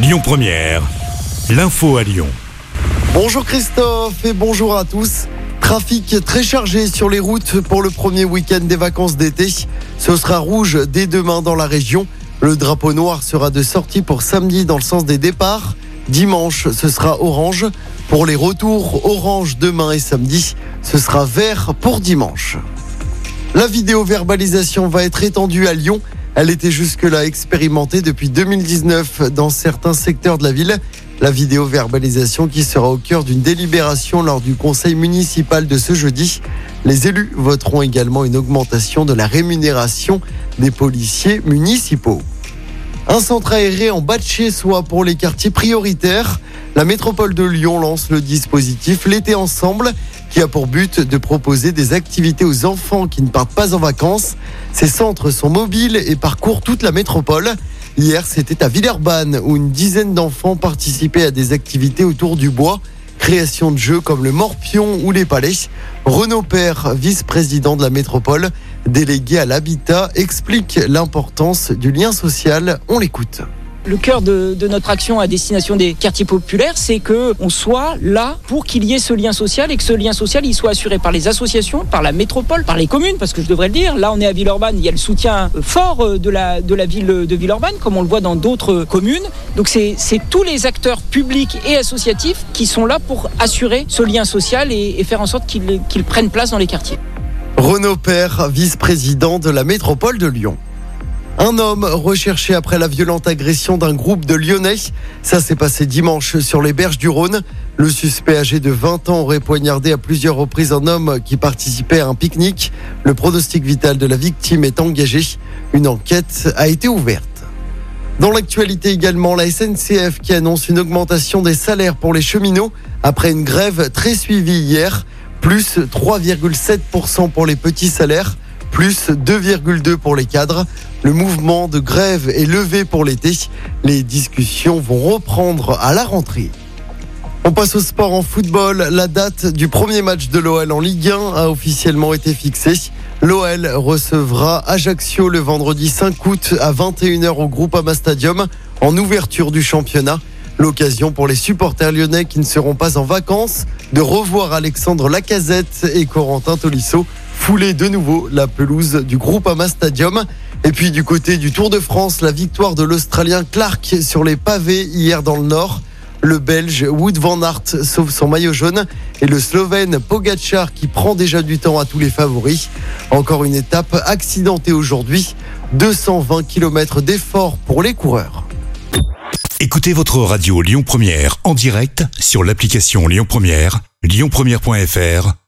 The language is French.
Lyon Première, l'info à Lyon. Bonjour Christophe et bonjour à tous. Trafic très chargé sur les routes pour le premier week-end des vacances d'été. Ce sera rouge dès demain dans la région. Le drapeau noir sera de sortie pour samedi dans le sens des départs. Dimanche, ce sera orange. Pour les retours, orange demain et samedi. Ce sera vert pour dimanche. La vidéo-verbalisation va être étendue à Lyon. Elle était jusque-là expérimentée depuis 2019 dans certains secteurs de la ville. La vidéo-verbalisation qui sera au cœur d'une délibération lors du conseil municipal de ce jeudi. Les élus voteront également une augmentation de la rémunération des policiers municipaux. Un centre aéré en bas de chez pour les quartiers prioritaires. La métropole de Lyon lance le dispositif L'été ensemble qui a pour but de proposer des activités aux enfants qui ne partent pas en vacances. Ces centres sont mobiles et parcourent toute la métropole. Hier, c'était à Villeurbanne où une dizaine d'enfants participaient à des activités autour du bois. Création de jeux comme le morpion ou les palais. Renaud Père, vice-président de la métropole, délégué à l'habitat, explique l'importance du lien social. On l'écoute. Le cœur de, notre action à destination des quartiers populaires, c'est que on soit là pour qu'il y ait ce lien social et que ce lien social il soit assuré par les associations, par la métropole, par les communes, parce que je devrais le dire. Là, on est à Villeurbanne, il y a le soutien fort de la de la ville de Villeurbanne, comme on le voit dans d'autres communes. Donc c'est tous les acteurs publics et associatifs qui sont là pour assurer ce lien social et, faire en sorte qu'ils qu prennent place dans les quartiers. Renaud Père, vice-président de la métropole de Lyon. Un homme recherché après la violente agression d'un groupe de Lyonnais. Ça s'est passé dimanche sur les berges du Rhône. Le suspect âgé de 20 ans aurait poignardé à plusieurs reprises un homme qui participait à un pique-nique. Le pronostic vital de la victime est engagé. Une enquête a été ouverte. Dans l'actualité également, la SNCF qui annonce une augmentation des salaires pour les cheminots après une grève très suivie hier. Plus 3,7% pour les petits salaires plus 2,2 pour les cadres. Le mouvement de grève est levé pour l'été. Les discussions vont reprendre à la rentrée. On passe au sport en football. La date du premier match de l'OL en Ligue 1 a officiellement été fixée. L'OL recevra Ajaccio le vendredi 5 août à 21h au Groupama Stadium en ouverture du championnat. L'occasion pour les supporters lyonnais qui ne seront pas en vacances de revoir Alexandre Lacazette et Corentin Tolisso fouler de nouveau la pelouse du Groupama Stadium. Et puis du côté du Tour de France, la victoire de l'Australien Clark sur les pavés hier dans le Nord. Le Belge Wood van Aert sauve son maillot jaune et le Slovène Pogacar qui prend déjà du temps à tous les favoris. Encore une étape accidentée aujourd'hui. 220 km d'effort pour les coureurs. Écoutez votre radio Lyon Première en direct sur l'application Lyon Première, lyonpremière.fr